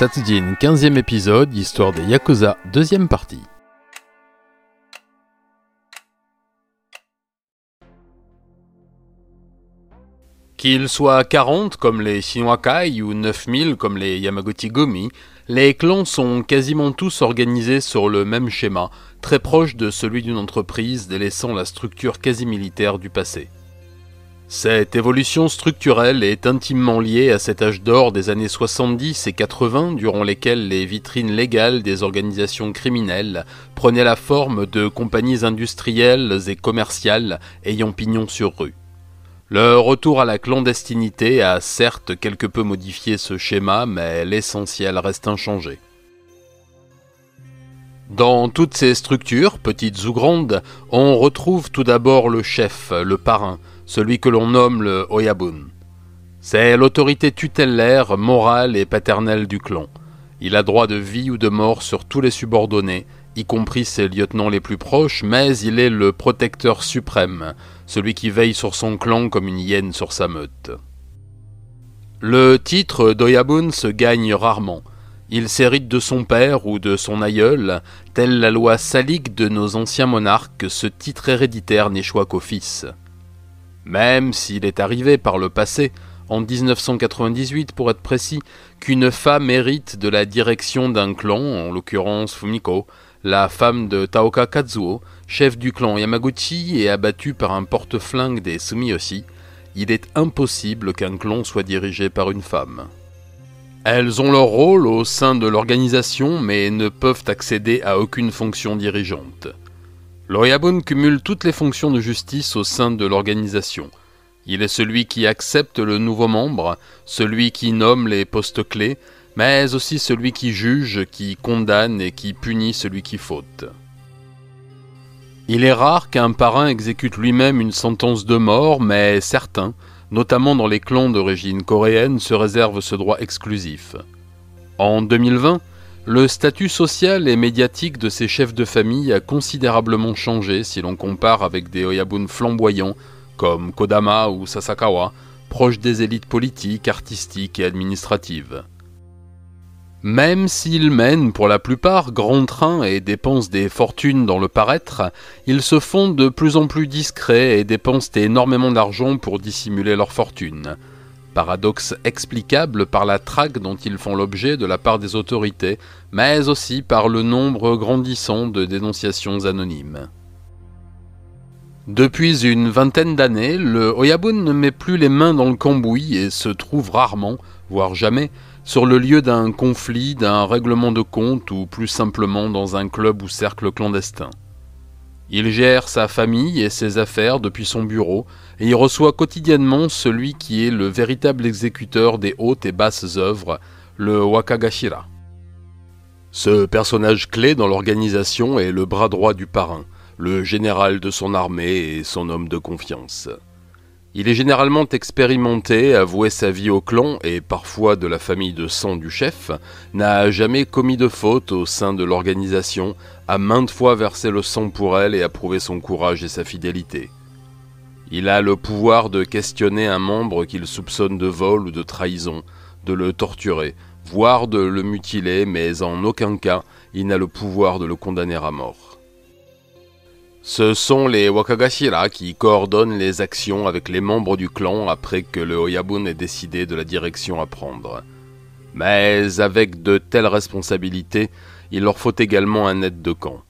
Satsujin 15e épisode, Histoire des Yakuza, deuxième partie. Qu'ils soient 40 comme les Shinwakai ou 9000 comme les Yamaguchi Gomi, les clans sont quasiment tous organisés sur le même schéma, très proche de celui d'une entreprise délaissant la structure quasi militaire du passé. Cette évolution structurelle est intimement liée à cet âge d'or des années 70 et 80 durant lesquels les vitrines légales des organisations criminelles prenaient la forme de compagnies industrielles et commerciales ayant pignon sur rue. Le retour à la clandestinité a certes quelque peu modifié ce schéma, mais l'essentiel reste inchangé. Dans toutes ces structures, petites ou grandes, on retrouve tout d'abord le chef, le parrain, celui que l'on nomme le Oyabun. C'est l'autorité tutélaire, morale et paternelle du clan. Il a droit de vie ou de mort sur tous les subordonnés, y compris ses lieutenants les plus proches, mais il est le protecteur suprême, celui qui veille sur son clan comme une hyène sur sa meute. Le titre d'Oyabun se gagne rarement. Il s'hérite de son père ou de son aïeul, telle la loi salique de nos anciens monarques, ce titre héréditaire n'échoit qu'au fils. Même s'il est arrivé par le passé, en 1998 pour être précis, qu'une femme hérite de la direction d'un clan, en l'occurrence Fumiko, la femme de Taoka Kazuo, chef du clan Yamaguchi et abattue par un porte-flingue des Sumiyoshi, il est impossible qu'un clan soit dirigé par une femme. Elles ont leur rôle au sein de l'organisation mais ne peuvent accéder à aucune fonction dirigeante. L'Oyabun cumule toutes les fonctions de justice au sein de l'organisation. Il est celui qui accepte le nouveau membre, celui qui nomme les postes clés, mais aussi celui qui juge, qui condamne et qui punit celui qui faute. Il est rare qu'un parrain exécute lui-même une sentence de mort, mais certains, notamment dans les clans d'origine coréenne, se réservent ce droit exclusif. En 2020, le statut social et médiatique de ces chefs de famille a considérablement changé si l'on compare avec des Oyabun flamboyants comme Kodama ou Sasakawa, proches des élites politiques, artistiques et administratives. Même s'ils mènent pour la plupart grand train et dépensent des fortunes dans le paraître, ils se font de plus en plus discrets et dépensent énormément d'argent pour dissimuler leur fortune paradoxe explicable par la traque dont ils font l'objet de la part des autorités, mais aussi par le nombre grandissant de dénonciations anonymes. Depuis une vingtaine d'années, le Oyabun ne met plus les mains dans le cambouis et se trouve rarement, voire jamais, sur le lieu d'un conflit, d'un règlement de compte ou plus simplement dans un club ou cercle clandestin. Il gère sa famille et ses affaires depuis son bureau, et il reçoit quotidiennement celui qui est le véritable exécuteur des hautes et basses œuvres, le Wakagashira. Ce personnage clé dans l'organisation est le bras droit du parrain, le général de son armée et son homme de confiance. Il est généralement expérimenté, avoué sa vie au clan et parfois de la famille de sang du chef, n'a jamais commis de faute au sein de l'organisation, a maintes fois versé le sang pour elle et a prouvé son courage et sa fidélité. Il a le pouvoir de questionner un membre qu'il soupçonne de vol ou de trahison, de le torturer, voire de le mutiler, mais en aucun cas il n'a le pouvoir de le condamner à mort. Ce sont les Wakagashira qui coordonnent les actions avec les membres du clan après que le Oyabun ait décidé de la direction à prendre. Mais avec de telles responsabilités, il leur faut également un aide de camp.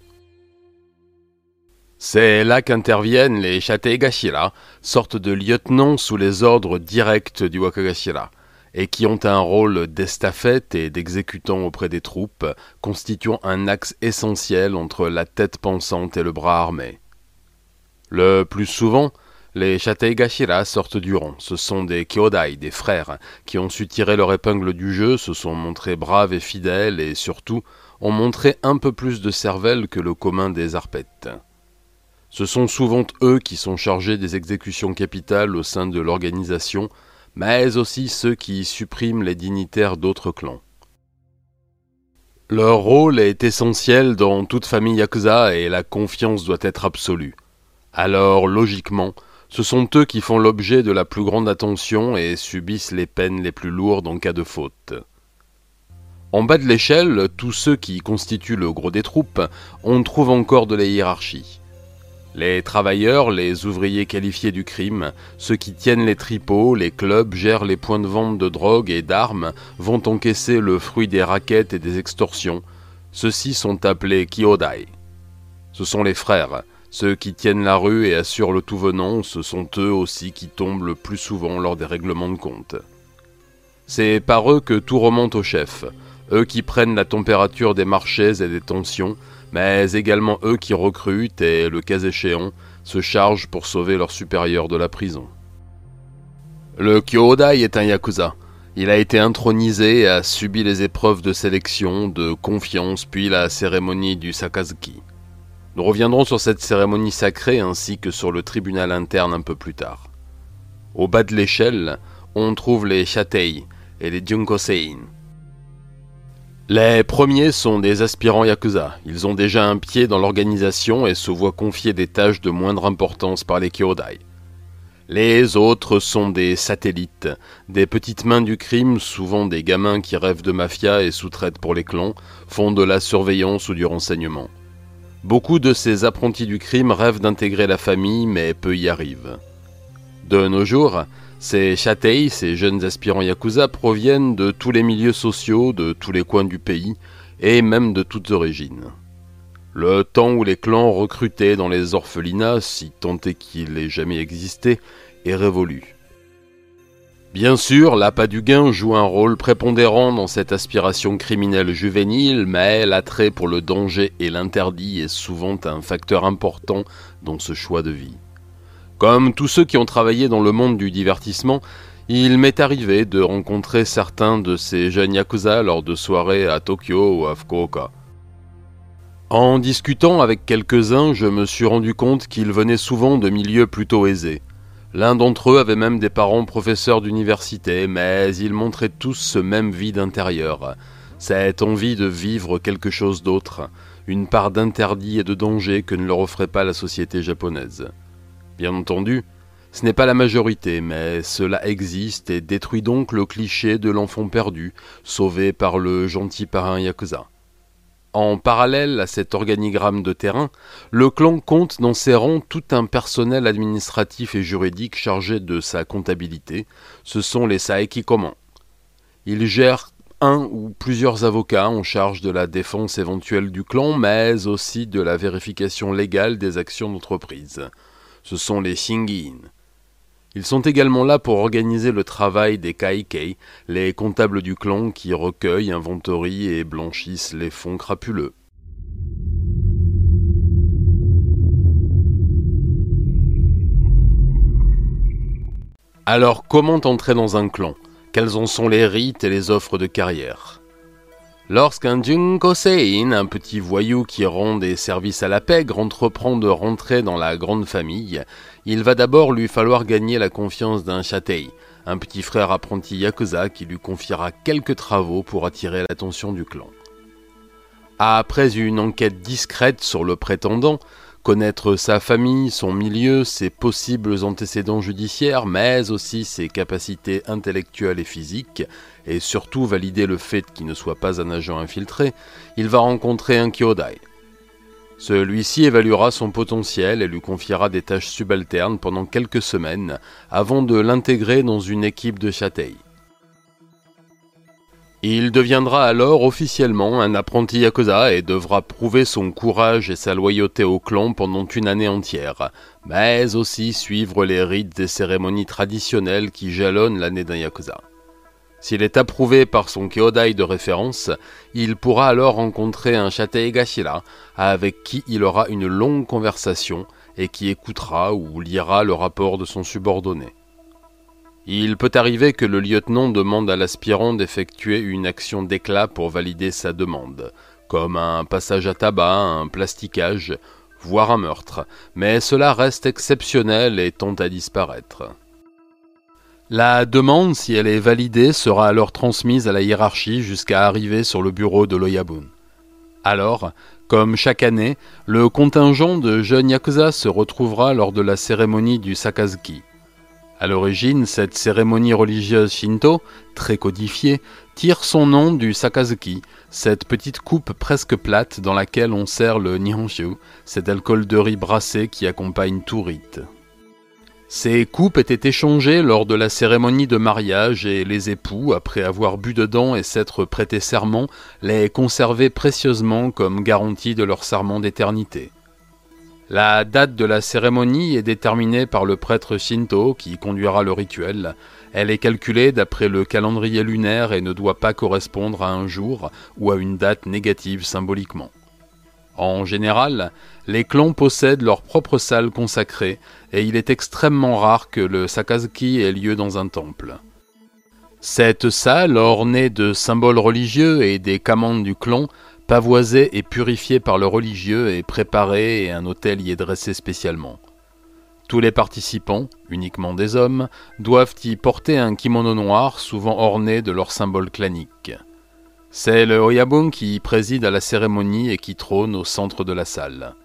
C'est là qu'interviennent les Shateigashira, sorte de lieutenants sous les ordres directs du Wakagashira et qui ont un rôle d'estafette et d'exécutant auprès des troupes, constituant un axe essentiel entre la tête pensante et le bras armé. Le plus souvent, les Shateigashira sortent du rang. Ce sont des Kyodai, des frères, qui ont su tirer leur épingle du jeu, se sont montrés braves et fidèles, et surtout ont montré un peu plus de cervelle que le commun des arpètes. Ce sont souvent eux qui sont chargés des exécutions capitales au sein de l'organisation, mais aussi ceux qui suppriment les dignitaires d'autres clans. Leur rôle est essentiel dans toute famille yakuza et la confiance doit être absolue. Alors, logiquement, ce sont eux qui font l'objet de la plus grande attention et subissent les peines les plus lourdes en cas de faute. En bas de l'échelle, tous ceux qui constituent le gros des troupes, on trouve encore de la hiérarchie. Les travailleurs, les ouvriers qualifiés du crime, ceux qui tiennent les tripots, les clubs, gèrent les points de vente de drogue et d'armes, vont encaisser le fruit des raquettes et des extorsions. Ceux-ci sont appelés Kyodai. Ce sont les frères, ceux qui tiennent la rue et assurent le tout venant, ce sont eux aussi qui tombent le plus souvent lors des règlements de compte. C'est par eux que tout remonte au chef, eux qui prennent la température des marchés et des tensions, mais également eux qui recrutent et, le cas échéant, se chargent pour sauver leurs supérieurs de la prison. Le Kyodai est un yakuza. Il a été intronisé et a subi les épreuves de sélection, de confiance, puis la cérémonie du Sakazuki. Nous reviendrons sur cette cérémonie sacrée ainsi que sur le tribunal interne un peu plus tard. Au bas de l'échelle, on trouve les Shatei et les Junkosein. Les premiers sont des aspirants Yakuza. Ils ont déjà un pied dans l'organisation et se voient confier des tâches de moindre importance par les Kyodai. Les autres sont des satellites, des petites mains du crime, souvent des gamins qui rêvent de mafia et sous-traitent pour les clans, font de la surveillance ou du renseignement. Beaucoup de ces apprentis du crime rêvent d'intégrer la famille, mais peu y arrivent. De nos jours, ces Chatei, ces jeunes aspirants Yakuza, proviennent de tous les milieux sociaux, de tous les coins du pays, et même de toutes origines. Le temps où les clans recrutaient dans les orphelinats, si tant est qu'il ait jamais existé, est révolu. Bien sûr, l'appât du gain joue un rôle prépondérant dans cette aspiration criminelle juvénile, mais l'attrait pour le danger et l'interdit est souvent un facteur important dans ce choix de vie. Comme tous ceux qui ont travaillé dans le monde du divertissement, il m'est arrivé de rencontrer certains de ces jeunes yakuza lors de soirées à Tokyo ou à Fukuoka. En discutant avec quelques-uns, je me suis rendu compte qu'ils venaient souvent de milieux plutôt aisés. L'un d'entre eux avait même des parents professeurs d'université, mais ils montraient tous ce même vide intérieur, cette envie de vivre quelque chose d'autre, une part d'interdit et de danger que ne leur offrait pas la société japonaise. Bien entendu, ce n'est pas la majorité, mais cela existe et détruit donc le cliché de l'enfant perdu, sauvé par le gentil parrain Yakuza. En parallèle à cet organigramme de terrain, le clan compte dans ses rangs tout un personnel administratif et juridique chargé de sa comptabilité. Ce sont les Saeki Koman. Ils gèrent un ou plusieurs avocats en charge de la défense éventuelle du clan, mais aussi de la vérification légale des actions d'entreprise ce sont les Shingin. Ils sont également là pour organiser le travail des Kaikei, les comptables du clan qui recueillent, inventorient et blanchissent les fonds crapuleux. Alors comment entrer dans un clan? Quels en sont les rites et les offres de carrière? Lorsqu'un Junkosein, un petit voyou qui rend des services à la pègre, entreprend de rentrer dans la grande famille, il va d'abord lui falloir gagner la confiance d'un Chatei, un petit frère apprenti Yakuza qui lui confiera quelques travaux pour attirer l'attention du clan. Après une enquête discrète sur le prétendant, connaître sa famille, son milieu, ses possibles antécédents judiciaires, mais aussi ses capacités intellectuelles et physiques, et surtout valider le fait qu'il ne soit pas un agent infiltré, il va rencontrer un Kyodai. Celui-ci évaluera son potentiel et lui confiera des tâches subalternes pendant quelques semaines avant de l'intégrer dans une équipe de Châteil. Il deviendra alors officiellement un apprenti Yakuza et devra prouver son courage et sa loyauté au clan pendant une année entière, mais aussi suivre les rites et cérémonies traditionnelles qui jalonnent l'année d'un Yakuza. S'il est approuvé par son Kyodai de référence, il pourra alors rencontrer un Gashira avec qui il aura une longue conversation et qui écoutera ou lira le rapport de son subordonné. Il peut arriver que le lieutenant demande à l'aspirant d'effectuer une action d'éclat pour valider sa demande, comme un passage à tabac, un plasticage, voire un meurtre, mais cela reste exceptionnel et tend à disparaître. La demande, si elle est validée, sera alors transmise à la hiérarchie jusqu'à arriver sur le bureau de l'Oyabun. Alors, comme chaque année, le contingent de jeunes Yakuza se retrouvera lors de la cérémonie du Sakazuki. À l'origine, cette cérémonie religieuse shinto, très codifiée, tire son nom du sakazuki, cette petite coupe presque plate dans laquelle on sert le nihonshu, cet alcool de riz brassé qui accompagne tout rite. Ces coupes étaient échangées lors de la cérémonie de mariage et les époux, après avoir bu dedans et s'être prêté serment, les conservaient précieusement comme garantie de leur serment d'éternité. La date de la cérémonie est déterminée par le prêtre Shinto qui conduira le rituel. Elle est calculée d'après le calendrier lunaire et ne doit pas correspondre à un jour ou à une date négative symboliquement. En général, les clans possèdent leur propre salle consacrée et il est extrêmement rare que le sakazuki ait lieu dans un temple. Cette salle, ornée de symboles religieux et des commandes du clan, pavoisée et purifiée par le religieux, est préparée et un hôtel y est dressé spécialement. Tous les participants, uniquement des hommes, doivent y porter un kimono noir, souvent orné de leurs symboles claniques. C'est le Oyabun qui préside à la cérémonie et qui trône au centre de la salle.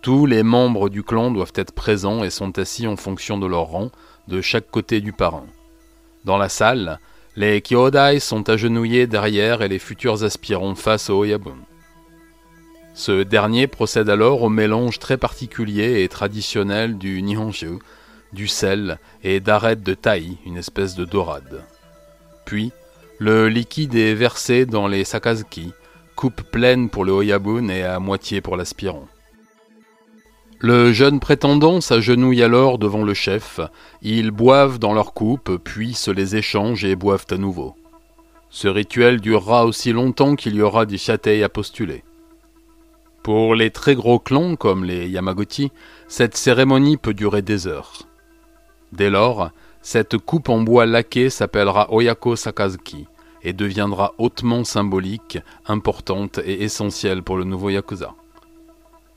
Tous les membres du clan doivent être présents et sont assis en fonction de leur rang, de chaque côté du parrain. Dans la salle, les Kyodai sont agenouillés derrière et les futurs aspirants face au Oyabun. Ce dernier procède alors au mélange très particulier et traditionnel du Nihonshu, du sel et d'arêtes de taille, une espèce de dorade. Puis, le liquide est versé dans les sakazuki, coupe pleine pour le oyabun et à moitié pour l'aspirant. Le jeune prétendant s'agenouille alors devant le chef, ils boivent dans leur coupe, puis se les échangent et boivent à nouveau. Ce rituel durera aussi longtemps qu'il y aura des châtailles à postuler. Pour les très gros clans comme les Yamaguchi, cette cérémonie peut durer des heures. Dès lors, cette coupe en bois laqué s'appellera Oyako Sakazuki et deviendra hautement symbolique, importante et essentielle pour le nouveau Yakuza.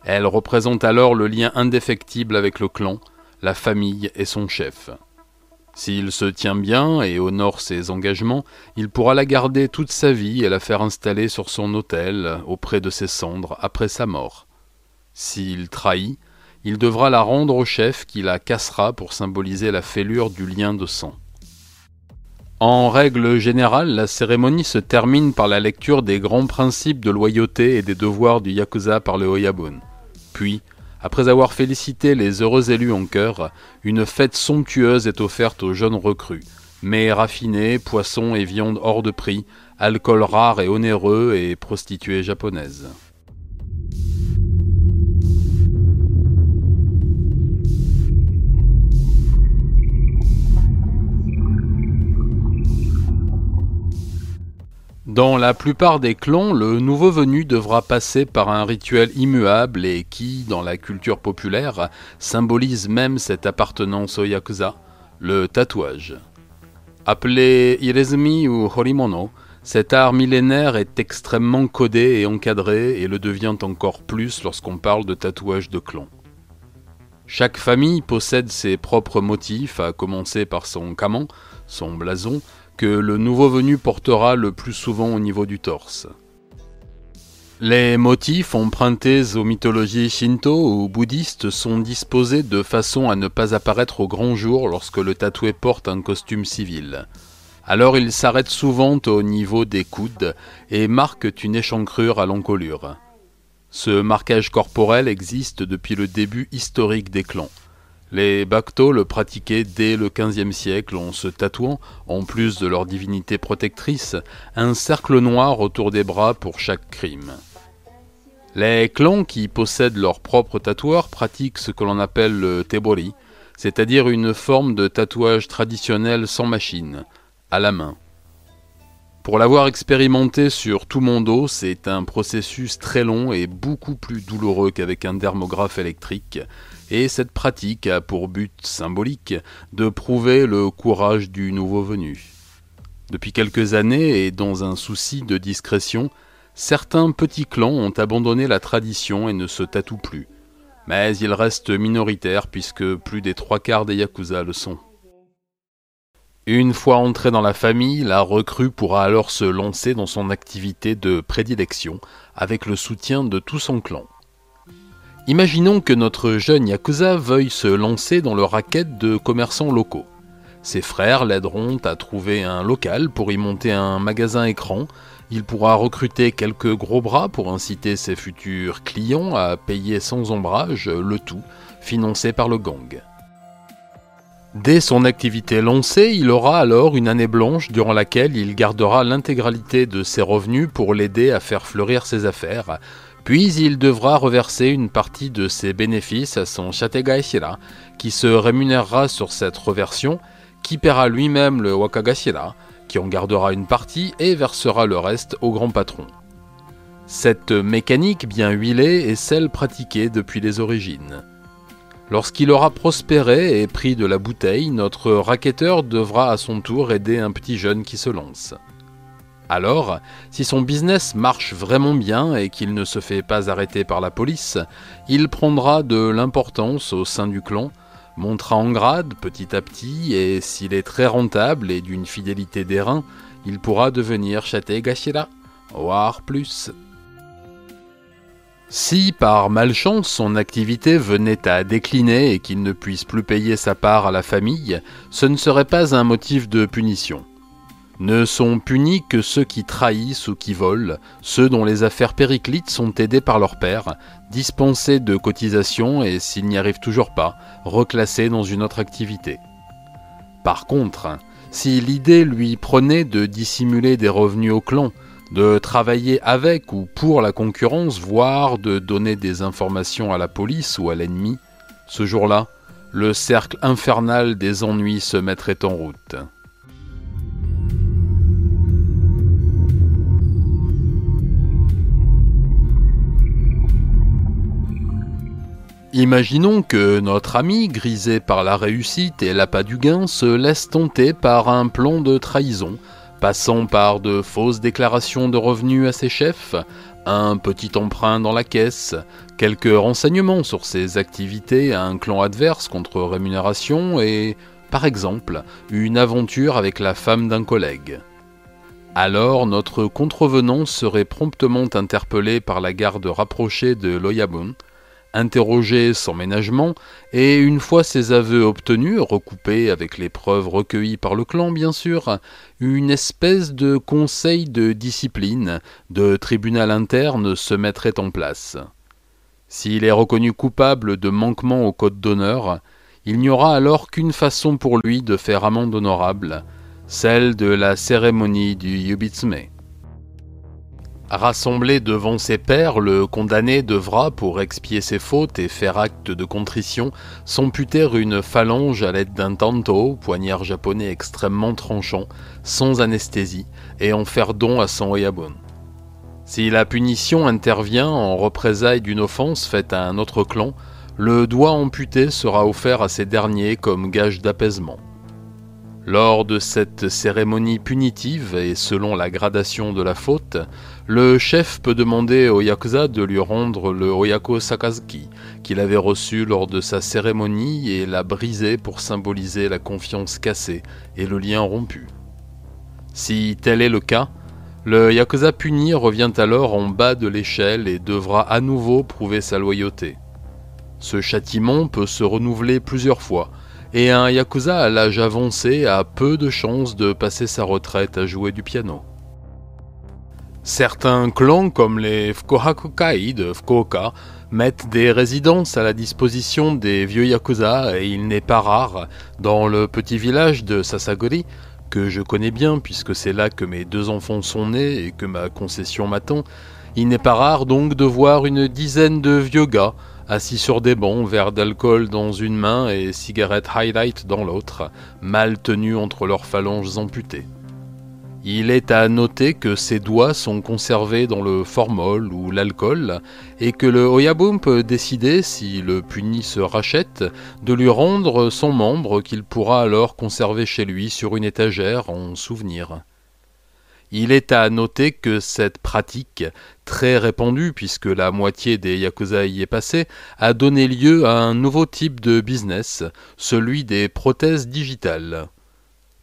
Elle représente alors le lien indéfectible avec le clan, la famille et son chef. S'il se tient bien et honore ses engagements, il pourra la garder toute sa vie et la faire installer sur son autel auprès de ses cendres après sa mort. S'il trahit, il devra la rendre au chef qui la cassera pour symboliser la fêlure du lien de sang. En règle générale, la cérémonie se termine par la lecture des grands principes de loyauté et des devoirs du Yakuza par le Oyabun. Puis, après avoir félicité les heureux élus en chœur, une fête somptueuse est offerte aux jeunes recrues. Mets raffinés, poissons et viandes hors de prix, alcool rare et onéreux et prostituées japonaises. Dans la plupart des clans, le nouveau venu devra passer par un rituel immuable et qui, dans la culture populaire, symbolise même cette appartenance au yakuza, le tatouage. Appelé irezumi ou horimono, cet art millénaire est extrêmement codé et encadré et le devient encore plus lorsqu'on parle de tatouage de clan. Chaque famille possède ses propres motifs, à commencer par son kaman, son blason, que le nouveau venu portera le plus souvent au niveau du torse. Les motifs empruntés aux mythologies shinto ou bouddhistes sont disposés de façon à ne pas apparaître au grand jour lorsque le tatoué porte un costume civil. Alors ils s'arrêtent souvent au niveau des coudes et marquent une échancrure à l'encolure. Ce marquage corporel existe depuis le début historique des clans. Les Bacto le pratiquaient dès le XVe siècle en se tatouant, en plus de leur divinité protectrice, un cercle noir autour des bras pour chaque crime. Les clans qui possèdent leur propre tatoueur pratiquent ce que l'on appelle le tebori, c'est-à-dire une forme de tatouage traditionnel sans machine, à la main. Pour l'avoir expérimenté sur tout mon dos, c'est un processus très long et beaucoup plus douloureux qu'avec un dermographe électrique, et cette pratique a pour but symbolique de prouver le courage du nouveau venu. Depuis quelques années, et dans un souci de discrétion, certains petits clans ont abandonné la tradition et ne se tatouent plus. Mais ils restent minoritaires puisque plus des trois quarts des Yakuza le sont. Une fois entré dans la famille, la recrue pourra alors se lancer dans son activité de prédilection avec le soutien de tout son clan. Imaginons que notre jeune Yakuza veuille se lancer dans le racket de commerçants locaux. Ses frères l'aideront à trouver un local pour y monter un magasin écran. Il pourra recruter quelques gros bras pour inciter ses futurs clients à payer sans ombrage le tout, financé par le gang. Dès son activité lancée, il aura alors une année blanche durant laquelle il gardera l'intégralité de ses revenus pour l'aider à faire fleurir ses affaires, puis il devra reverser une partie de ses bénéfices à son Shategaishira, qui se rémunérera sur cette reversion, qui paiera lui-même le Wakagashira, qui en gardera une partie et versera le reste au grand patron. Cette mécanique bien huilée est celle pratiquée depuis les origines. Lorsqu'il aura prospéré et pris de la bouteille, notre racketteur devra à son tour aider un petit jeune qui se lance. Alors, si son business marche vraiment bien et qu'il ne se fait pas arrêter par la police, il prendra de l'importance au sein du clan, montera en grade petit à petit et s'il est très rentable et d'une fidélité d'airain, il pourra devenir Chate Gashira, voire plus. Si par malchance son activité venait à décliner et qu'il ne puisse plus payer sa part à la famille, ce ne serait pas un motif de punition. Ne sont punis que ceux qui trahissent ou qui volent, ceux dont les affaires périclites sont aidées par leur père, dispensés de cotisations et, s'ils n'y arrivent toujours pas, reclassés dans une autre activité. Par contre, si l'idée lui prenait de dissimuler des revenus au clan, de travailler avec ou pour la concurrence, voire de donner des informations à la police ou à l'ennemi, ce jour-là, le cercle infernal des ennuis se mettrait en route. Imaginons que notre ami, grisé par la réussite et l'appât du gain, se laisse tenter par un plan de trahison passant par de fausses déclarations de revenus à ses chefs, un petit emprunt dans la caisse, quelques renseignements sur ses activités à un clan adverse contre rémunération et, par exemple, une aventure avec la femme d'un collègue. Alors notre contrevenant serait promptement interpellé par la garde rapprochée de Loyabun, interrogé sans ménagement, et une fois ses aveux obtenus, recoupés avec les preuves recueillies par le clan bien sûr, une espèce de conseil de discipline, de tribunal interne se mettrait en place. S'il est reconnu coupable de manquement au code d'honneur, il n'y aura alors qu'une façon pour lui de faire amende honorable, celle de la cérémonie du Yubitsume. Rassemblé devant ses pairs, le condamné devra, pour expier ses fautes et faire acte de contrition, s'amputer une phalange à l'aide d'un tanto, poignard japonais extrêmement tranchant, sans anesthésie, et en faire don à son oyabun. Si la punition intervient en représailles d'une offense faite à un autre clan, le doigt amputé sera offert à ces derniers comme gage d'apaisement. Lors de cette cérémonie punitive et selon la gradation de la faute, le chef peut demander au Yakuza de lui rendre le Oyako Sakazuki qu'il avait reçu lors de sa cérémonie et l'a brisé pour symboliser la confiance cassée et le lien rompu. Si tel est le cas, le Yakuza puni revient alors en bas de l'échelle et devra à nouveau prouver sa loyauté. Ce châtiment peut se renouveler plusieurs fois, et un Yakuza à l'âge avancé a peu de chances de passer sa retraite à jouer du piano. Certains clans comme les Fukohakukai de Fukuoka mettent des résidences à la disposition des vieux Yakuza et il n'est pas rare, dans le petit village de Sasagori, que je connais bien puisque c'est là que mes deux enfants sont nés et que ma concession m'attend, il n'est pas rare donc de voir une dizaine de vieux gars assis sur des bancs, verre d'alcool dans une main et cigarette highlight dans l'autre, mal tenus entre leurs phalanges amputées. Il est à noter que ses doigts sont conservés dans le formol ou l'alcool et que le Oyabum peut décider, si le puni se rachète, de lui rendre son membre qu'il pourra alors conserver chez lui sur une étagère en souvenir. Il est à noter que cette pratique, très répandue puisque la moitié des Yakuza y est passée, a donné lieu à un nouveau type de business, celui des prothèses digitales.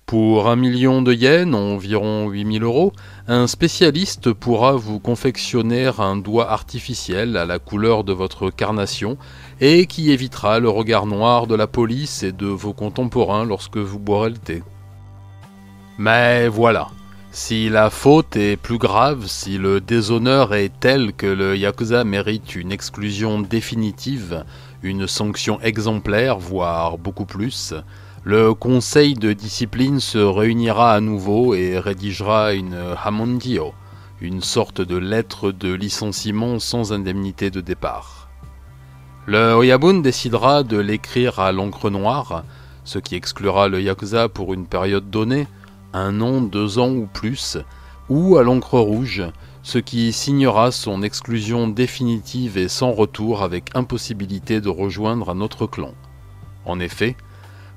Pour un million de yens, environ 8000 euros, un spécialiste pourra vous confectionner un doigt artificiel à la couleur de votre carnation et qui évitera le regard noir de la police et de vos contemporains lorsque vous boirez le thé. Mais voilà, si la faute est plus grave, si le déshonneur est tel que le Yakuza mérite une exclusion définitive, une sanction exemplaire, voire beaucoup plus, le conseil de discipline se réunira à nouveau et rédigera une hamondio, une sorte de lettre de licenciement sans indemnité de départ. Le Oyabun décidera de l'écrire à l'encre noire, ce qui exclura le Yakuza pour une période donnée, un an, deux ans ou plus, ou à l'encre rouge, ce qui signera son exclusion définitive et sans retour avec impossibilité de rejoindre un autre clan. En effet,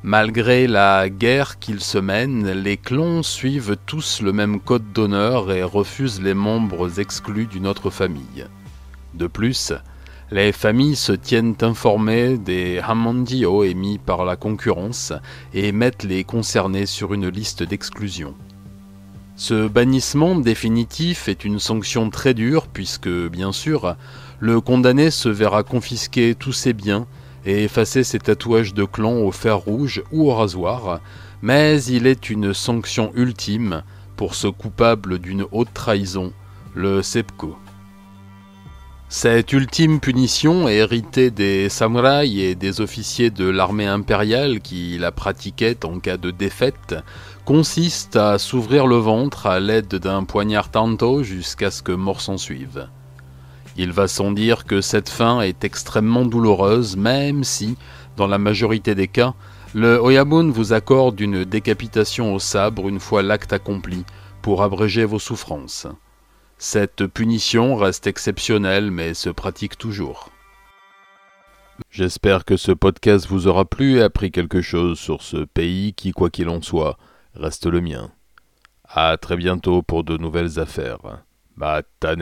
Malgré la guerre qu'ils se mènent, les clans suivent tous le même code d'honneur et refusent les membres exclus d'une autre famille. De plus, les familles se tiennent informées des hamandio émis par la concurrence et mettent les concernés sur une liste d'exclusion. Ce bannissement définitif est une sanction très dure puisque, bien sûr, le condamné se verra confisquer tous ses biens et effacer ses tatouages de clan au fer rouge ou au rasoir, mais il est une sanction ultime pour ce coupable d'une haute trahison, le sepko. Cette ultime punition, héritée des samouraïs et des officiers de l'armée impériale qui la pratiquaient en cas de défaite, consiste à s'ouvrir le ventre à l'aide d'un poignard tanto jusqu'à ce que mort s'en suive. Il va sans dire que cette fin est extrêmement douloureuse, même si, dans la majorité des cas, le Oyabun vous accorde une décapitation au sabre une fois l'acte accompli, pour abréger vos souffrances. Cette punition reste exceptionnelle mais se pratique toujours. J'espère que ce podcast vous aura plu et appris quelque chose sur ce pays qui, quoi qu'il en soit, reste le mien. À très bientôt pour de nouvelles affaires. Matane